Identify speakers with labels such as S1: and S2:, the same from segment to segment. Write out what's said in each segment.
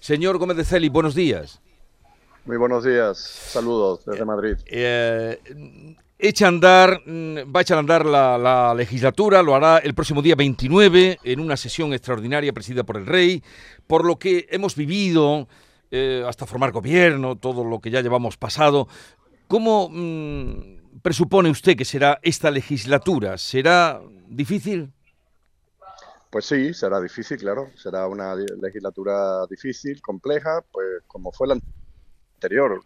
S1: Señor Gómez de Celi, buenos días.
S2: Muy buenos días, saludos desde Madrid.
S1: Eh, echa andar, mm, va a echar a andar la, legislatura, lo hará el próximo día 29 en una sesión extraordinaria presidida por el rey, por lo que hemos vivido eh, hasta formar gobierno, todo lo que ya llevamos pasado. ¿Cómo mm, presupone usted que será esta legislatura? ¿Será difícil?
S2: Pues sí, será difícil, claro. Será una legislatura difícil, compleja, pues como fue la anterior.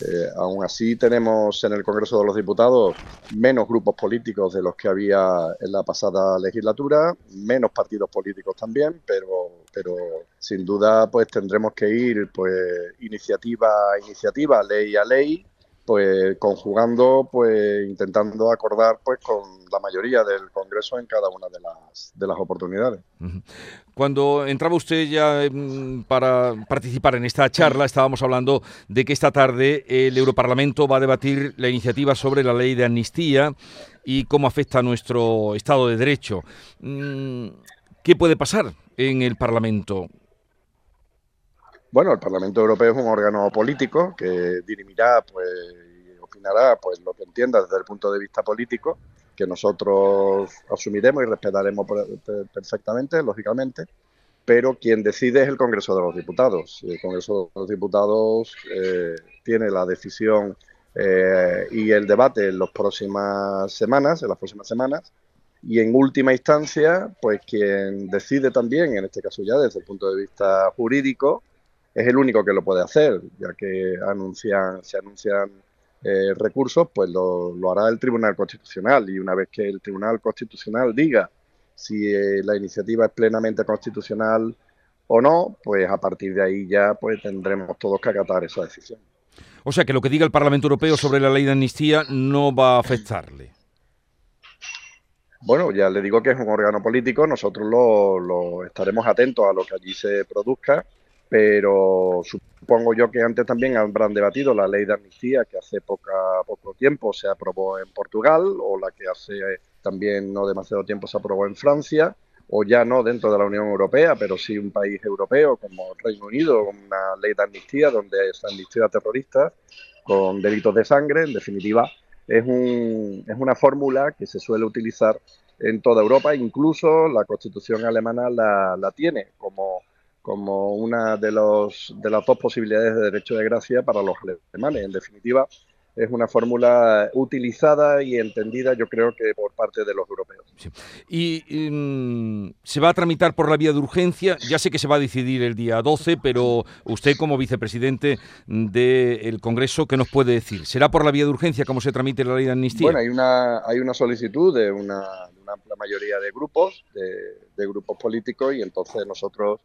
S2: Eh, aún así tenemos en el Congreso de los Diputados menos grupos políticos de los que había en la pasada legislatura, menos partidos políticos también, pero, pero sin duda pues tendremos que ir pues iniciativa a iniciativa, ley a ley, pues conjugando, pues intentando acordar pues con la mayoría del Congreso en cada una de las, de las oportunidades.
S1: Cuando entraba usted ya em, para participar en esta charla, estábamos hablando de que esta tarde el Europarlamento va a debatir la iniciativa sobre la ley de amnistía y cómo afecta a nuestro Estado de Derecho. Mm, ¿Qué puede pasar en el Parlamento?
S2: Bueno, el Parlamento Europeo es un órgano político que dirimirá pues, y opinará pues, lo que entienda desde el punto de vista político, que nosotros asumiremos y respetaremos perfectamente, lógicamente, pero quien decide es el Congreso de los Diputados. El Congreso de los Diputados eh, tiene la decisión eh, y el debate en las próximas semanas, en las próximas semanas, y en última instancia, pues quien decide también, en este caso ya desde el punto de vista jurídico, es el único que lo puede hacer, ya que anuncian, se anuncian eh, recursos, pues lo, hará el Tribunal Constitucional y una vez que el Tribunal Constitucional diga si eh, la iniciativa es plenamente constitucional o no, pues a partir de ahí ya pues tendremos todos que acatar esa decisión.
S1: O sea que lo que diga el Parlamento Europeo sobre la ley de amnistía no va a afectarle.
S2: Bueno, ya le digo que es un órgano político, nosotros lo, lo estaremos atentos a lo que allí se produzca pero supongo yo que antes también habrán debatido la ley de amnistía que hace poca, poco tiempo se aprobó en Portugal o la que hace también no demasiado tiempo se aprobó en Francia o ya no dentro de la Unión Europea, pero sí un país europeo como el Reino Unido, con una ley de amnistía donde se amnistía a terroristas con delitos de sangre, en definitiva, es, un, es una fórmula que se suele utilizar en toda Europa, incluso la Constitución alemana la, la tiene como como una de, los, de las dos posibilidades de derecho de gracia para los alemanes. En definitiva, es una fórmula utilizada y entendida, yo creo que por parte de los europeos.
S1: Y mm, se va a tramitar por la vía de urgencia. Ya sé que se va a decidir el día 12, pero usted como vicepresidente del Congreso, ¿qué nos puede decir? ¿Será por la vía de urgencia como se tramite la ley de amnistía?
S2: Bueno, hay una, hay una solicitud de una, amplia mayoría de grupos, de grupos políticos, y entonces nosotros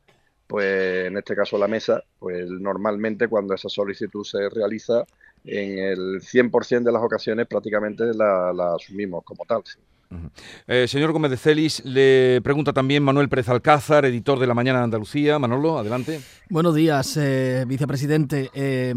S2: pues en este caso la mesa, pues normalmente cuando esa solicitud se realiza, en el 100% de las ocasiones prácticamente la, asumimos como tal.
S1: Eh, señor Gómez de Celis, le pregunta también Manuel Pérez Alcázar, editor de La Mañana de Andalucía. Manolo, adelante.
S3: Buenos días, eh, vicepresidente. Eh,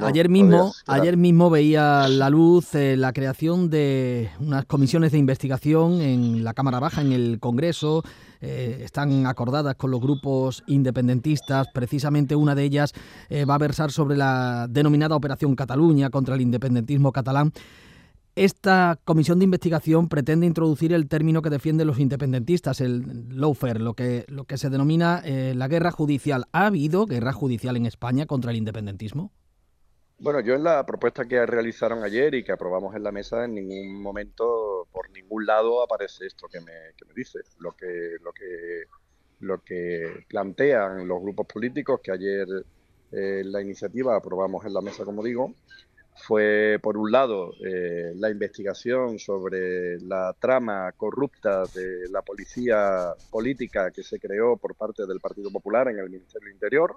S3: ayer mismo, ayer mismo veía la luz la creación de unas comisiones de investigación en la Cámara Baja, en el Congreso. están acordadas con los grupos independentistas. Precisamente una de ellas va a versar sobre la denominada Operación Cataluña contra el independentismo catalán. Esta comisión de investigación pretende introducir el término que defienden los independentistas, el lawfare, lo que, lo que se denomina eh, la guerra judicial. ¿Ha habido guerra judicial en España contra el independentismo?
S2: Bueno, yo en la propuesta que realizaron ayer y que aprobamos en la mesa, en ningún momento, por ningún lado, aparece esto que me, que me dice. Lo que, lo, que, lo que plantean los grupos políticos que ayer eh, la iniciativa aprobamos en la mesa, como digo, fue, por un lado, eh, la investigación sobre la trama corrupta de la policía política que se creó por parte del Partido Popular en el Ministerio del Interior,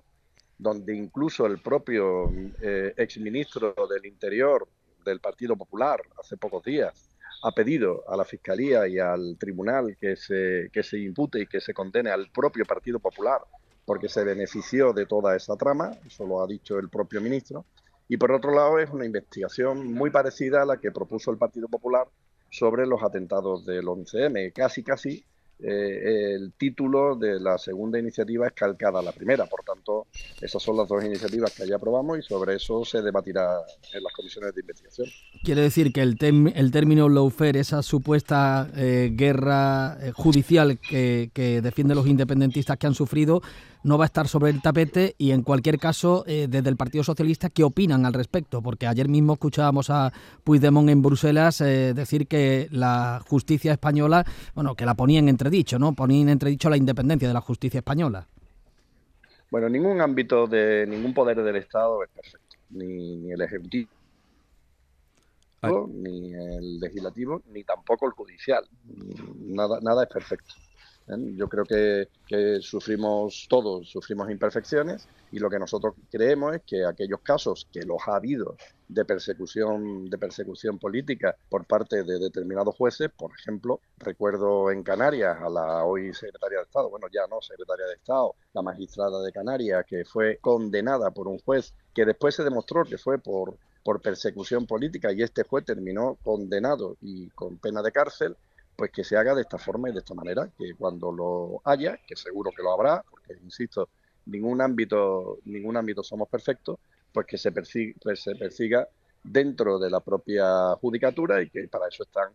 S2: donde incluso el propio eh, exministro del Interior del Partido Popular, hace pocos días, ha pedido a la Fiscalía y al Tribunal que se, que se impute y que se condene al propio Partido Popular porque se benefició de toda esa trama, eso lo ha dicho el propio ministro, y por otro lado es una investigación muy parecida a la que propuso el Partido Popular sobre los atentados del 11M, casi casi eh, el título de la segunda iniciativa es calcada a la primera. Por tanto, esas son las dos iniciativas que ya aprobamos y sobre eso se debatirá en las comisiones de investigación.
S3: Quiere decir que el, el término lawfare, esa supuesta eh, guerra eh, judicial que, que defienden los independentistas que han sufrido, no va a estar sobre el tapete y en cualquier caso, desde el Partido Socialista, ¿qué opinan al respecto? Porque ayer mismo escuchábamos a Puigdemont en Bruselas decir que la justicia española, bueno, que la ponían entre dicho, ¿no? Ponía en entredicho la independencia de la justicia española.
S2: Bueno, ningún ámbito de ningún poder del Estado es perfecto, ni, el ejecutivo, ni el legislativo, ni tampoco el judicial. Nada, nada es perfecto. ¿Eh? Yo creo que, sufrimos todos, sufrimos imperfecciones y lo que nosotros creemos es que aquellos casos que los ha habido de persecución, de persecución política por parte de determinados jueces, por ejemplo, recuerdo en Canarias a la hoy secretaria de Estado, bueno ya no secretaria de Estado, la magistrada de Canarias que fue condenada por un juez que después se demostró que fue por por persecución política y este juez terminó condenado y con pena de cárcel pues que se haga de esta forma y de esta manera, que cuando lo haya, que seguro que lo habrá, porque insisto, ningún ámbito, ningún ámbito somos perfectos, pues que se persiga, pues se persiga dentro de la propia judicatura y que para eso están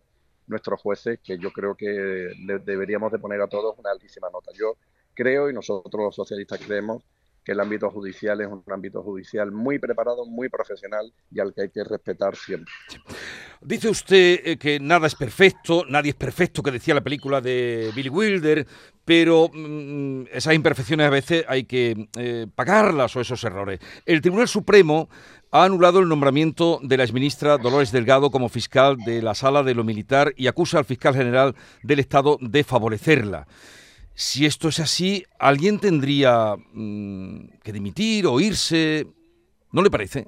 S2: nuestros jueces, que yo creo que deberíamos de poner a todos una altísima nota. Yo creo y nosotros los socialistas creemos que el ámbito judicial es un ámbito judicial muy preparado, muy profesional y al que hay que respetar siempre.
S1: Dice usted eh, que nada es perfecto, nadie es perfecto, que decía la película de Billy Wilder, pero mm, esas imperfecciones a veces hay que eh, pagarlas o esos errores. El Tribunal Supremo ha anulado el nombramiento de la exministra Dolores Delgado como fiscal de la Sala de lo Militar y acusa al fiscal general del Estado de favorecerla. Si esto es así, alguien tendría mm, que dimitir o irse. ¿No le parece?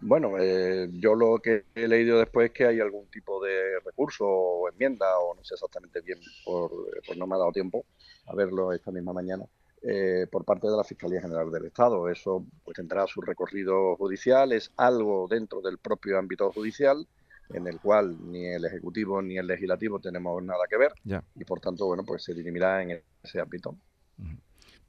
S2: Bueno, eh, yo lo que he leído después es que hay algún tipo de recurso o enmienda, o no sé exactamente bien, por, no me ha dado tiempo a verlo esta misma mañana, eh, por parte de la Fiscalía General del Estado. Eso pues tendrá su recorrido judicial, es algo dentro del propio ámbito judicial en el cual ni el Ejecutivo ni el Legislativo tenemos nada que ver y por tanto, bueno, pues se dirimirá en ese ámbito.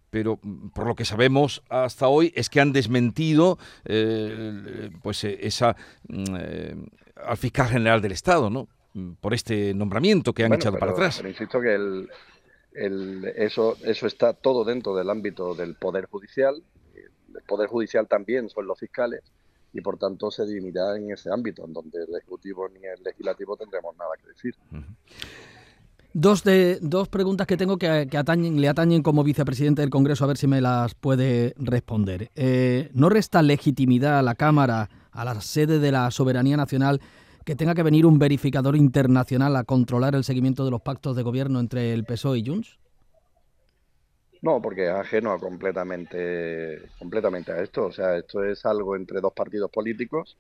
S1: Pero mm, por lo que sabemos hasta hoy es que han desmentido eh, pues eh, esa mm, eh, al fiscal general del Estado, ¿no? Mm, por este nombramiento que han echado para atrás.
S2: Pero insisto que el, eso, eso está todo dentro del ámbito del Poder Judicial. El Poder Judicial también son los fiscales y por tanto se dirimirá en ese ámbito, en donde el Ejecutivo ni el Legislativo tendremos nada que decir.
S3: Dos, de, dos preguntas que tengo que, le atañen como vicepresidente del Congreso, a ver si me las puede responder. Eh, ¿No resta legitimidad a la Cámara, a la sede de la soberanía nacional, que tenga que venir un verificador internacional a controlar el seguimiento de los pactos de gobierno entre el PSOE y Junts?
S2: No, porque es ajeno a completamente, completamente a esto. O sea, esto es algo entre dos partidos políticos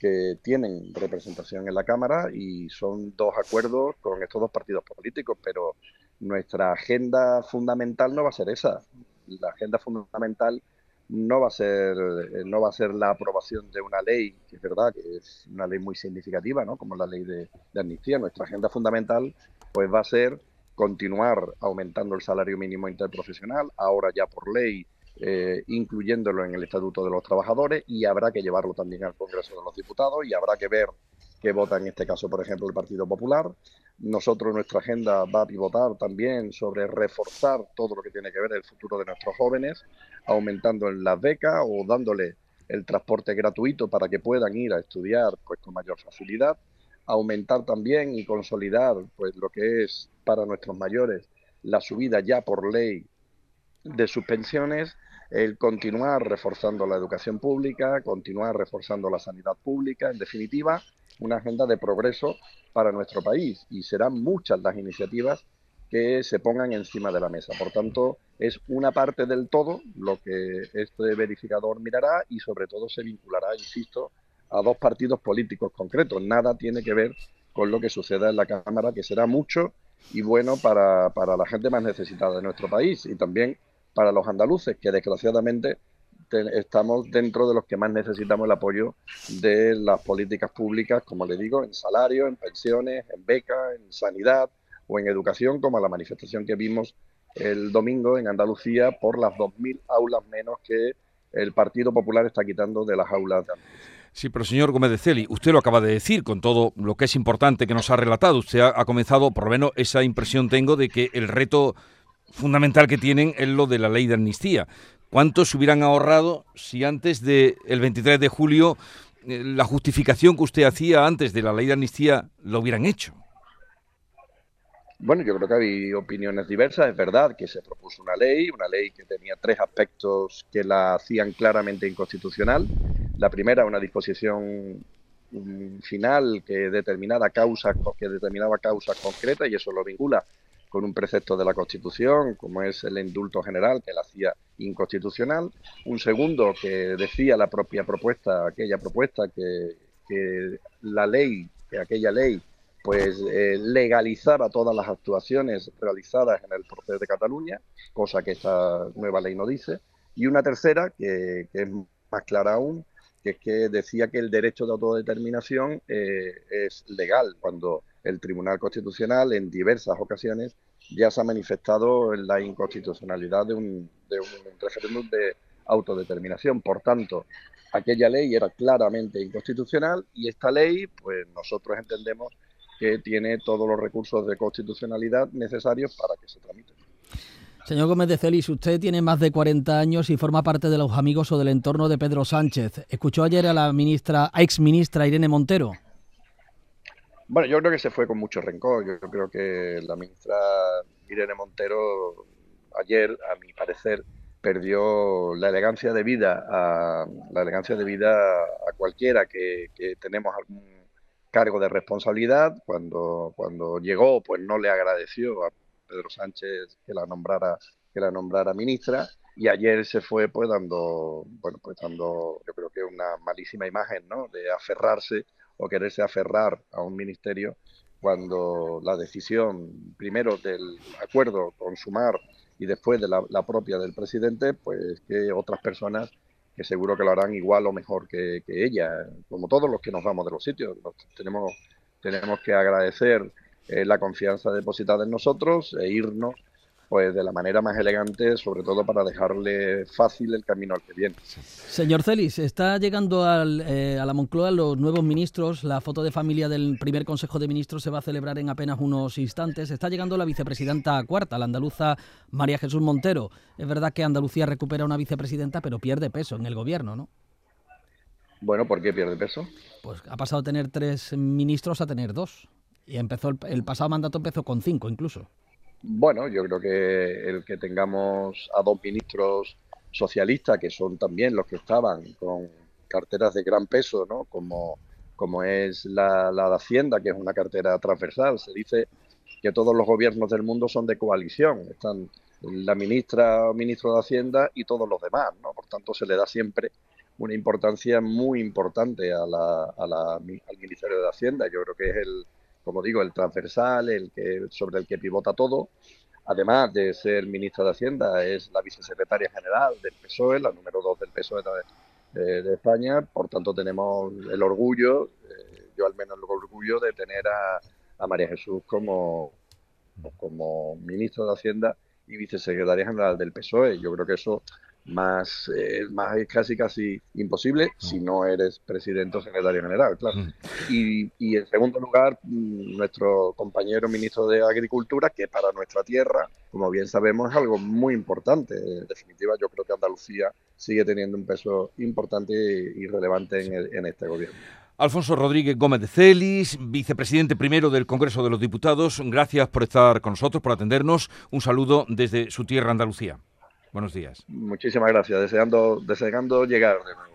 S2: que tienen representación en la Cámara y son dos acuerdos con estos dos partidos políticos, pero nuestra agenda fundamental no va a ser esa. La agenda fundamental no va a ser no va a ser la aprobación de una ley, que es verdad que es una ley muy significativa, ¿no? como la ley de, de amnistía. Nuestra agenda fundamental pues va a ser continuar aumentando el salario mínimo interprofesional, ahora ya por ley eh, incluyéndolo en el Estatuto de los Trabajadores y habrá que llevarlo también al Congreso de los Diputados y habrá que ver qué vota en este caso, por ejemplo, el Partido Popular. Nosotros, nuestra agenda va a pivotar también sobre reforzar todo lo que tiene que ver el futuro de nuestros jóvenes, aumentando en las becas o dándole el transporte gratuito para que puedan ir a estudiar pues, con mayor facilidad, aumentar también y consolidar pues, lo que es para nuestros mayores la subida ya por ley de sus pensiones, el continuar reforzando la educación pública, continuar reforzando la sanidad pública, en definitiva, una agenda de progreso para nuestro país y serán muchas las iniciativas que se pongan encima de la mesa. Por tanto, es una parte del todo lo que este verificador mirará y sobre todo se vinculará, insisto, a dos partidos políticos concretos. Nada tiene que ver con lo que suceda en la Cámara, que será mucho y bueno para, para la gente más necesitada de nuestro país y también para los andaluces, que desgraciadamente estamos dentro de los que más necesitamos el apoyo de las políticas públicas, como le digo, en salario, en pensiones, en becas, en sanidad o en educación, como la manifestación que vimos el domingo en Andalucía por las 2.000 aulas menos que el Partido Popular está quitando de las aulas de Andalucía.
S1: Sí, pero señor Gómez de Celi, usted lo acaba de decir con todo lo que es importante que nos ha relatado. Usted ha, comenzado, por lo menos esa impresión tengo de que el reto fundamental que tienen es lo de la ley de amnistía. ¿Cuántos se hubieran ahorrado si antes del 23 de julio eh, la justificación que usted hacía antes de la ley de amnistía lo hubieran hecho?
S2: Bueno, yo creo que hay opiniones diversas. Es verdad que se propuso una ley, una ley que tenía tres aspectos que la hacían claramente inconstitucional. La primera, una disposición mm, final que determinaba causas, que determinaba causas concretas y eso lo vincula con un precepto de la Constitución, como es el indulto general, que la hacía inconstitucional. Un segundo, que decía la propia propuesta, aquella propuesta, que, la ley, que aquella ley pues eh, legalizar a todas las actuaciones realizadas en el proceso de Cataluña, cosa que esta nueva ley no dice, y una tercera, que, es más clara aún, que es que decía que el derecho de autodeterminación eh, es legal, cuando el Tribunal Constitucional en diversas ocasiones ya se ha manifestado en la inconstitucionalidad de un, de un referéndum de autodeterminación. Por tanto, aquella ley era claramente inconstitucional y esta ley, pues nosotros entendemos que tiene todos los recursos de constitucionalidad necesarios para que se tramite.
S3: Señor Gómez de Celis, usted tiene más de 40 años y forma parte de los amigos o del entorno de Pedro Sánchez. ¿Escuchó ayer a la ministra, ex ministra Irene Montero?
S2: Bueno, yo creo que se fue con mucho rencor. Yo creo que la ministra Irene Montero ayer, a mi parecer, perdió la elegancia de vida a la elegancia de vida a cualquiera que, que tenemos algún cargo de responsabilidad. Cuando, cuando llegó, pues no le agradeció a Pedro Sánchez que la nombrara, que la nombrara ministra. Y ayer se fue pues dando, bueno, pues dando, yo creo que una malísima imagen, ¿no? De aferrarse o quererse aferrar a un ministerio cuando la decisión, primero del acuerdo con Sumar y después de la, propia del presidente, pues que otras personas que seguro que lo harán igual o mejor que, ella, como todos los que nos vamos de los sitios. tenemos, tenemos que agradecer eh, la confianza depositada en nosotros e irnos pues de la manera más elegante, sobre todo para dejarle fácil el camino al que viene.
S3: Señor Celis, está llegando eh, a la Moncloa los nuevos ministros. La foto de familia del primer Consejo de Ministros se va a celebrar en apenas unos instantes. Está llegando la vicepresidenta cuarta, la andaluza María Jesús Montero. Es verdad que Andalucía recupera una vicepresidenta, pero pierde peso en el gobierno, ¿no?
S2: Bueno, ¿por qué pierde peso?
S3: Pues ha pasado de tener tres ministros a tener dos. Y empezó el pasado mandato empezó con cinco incluso.
S2: Bueno, yo creo que el que tengamos a dos ministros socialistas, que son también los que estaban con carteras de gran peso, ¿no? como, como es la, la de Hacienda, que es una cartera transversal. Se dice que todos los gobiernos del mundo son de coalición. Están la ministra o ministro de Hacienda y todos los demás. ¿no? Por tanto, se le da siempre una importancia muy importante a a la, al Ministerio de Hacienda. Yo creo que es el, como digo, el transversal, el que sobre el que pivota todo. Además de ser ministra de Hacienda, es la vicesecretaria general del PSOE, la número dos del PSOE de, España. Por tanto, tenemos el orgullo, eh, yo al menos el orgullo de tener a, a María Jesús como, como ministra de Hacienda y vicesecretaria general del PSOE. Yo creo que eso más, eh, más es casi casi imposible si mm. no eres presidente o secretario general, claro. Mm. Y, y, en segundo lugar, mm, nuestro compañero ministro de Agricultura, que para nuestra tierra, como bien sabemos, es algo muy importante. En definitiva, yo creo que Andalucía sigue teniendo un peso importante y relevante en, en este gobierno.
S1: Alfonso Rodríguez Gómez de Celis, vicepresidente primero del Congreso de los Diputados, gracias por estar con nosotros, por atendernos. Un saludo desde su tierra, Andalucía. Buenos días.
S2: Muchísimas gracias. Deseando, deseando llegar de nuevo.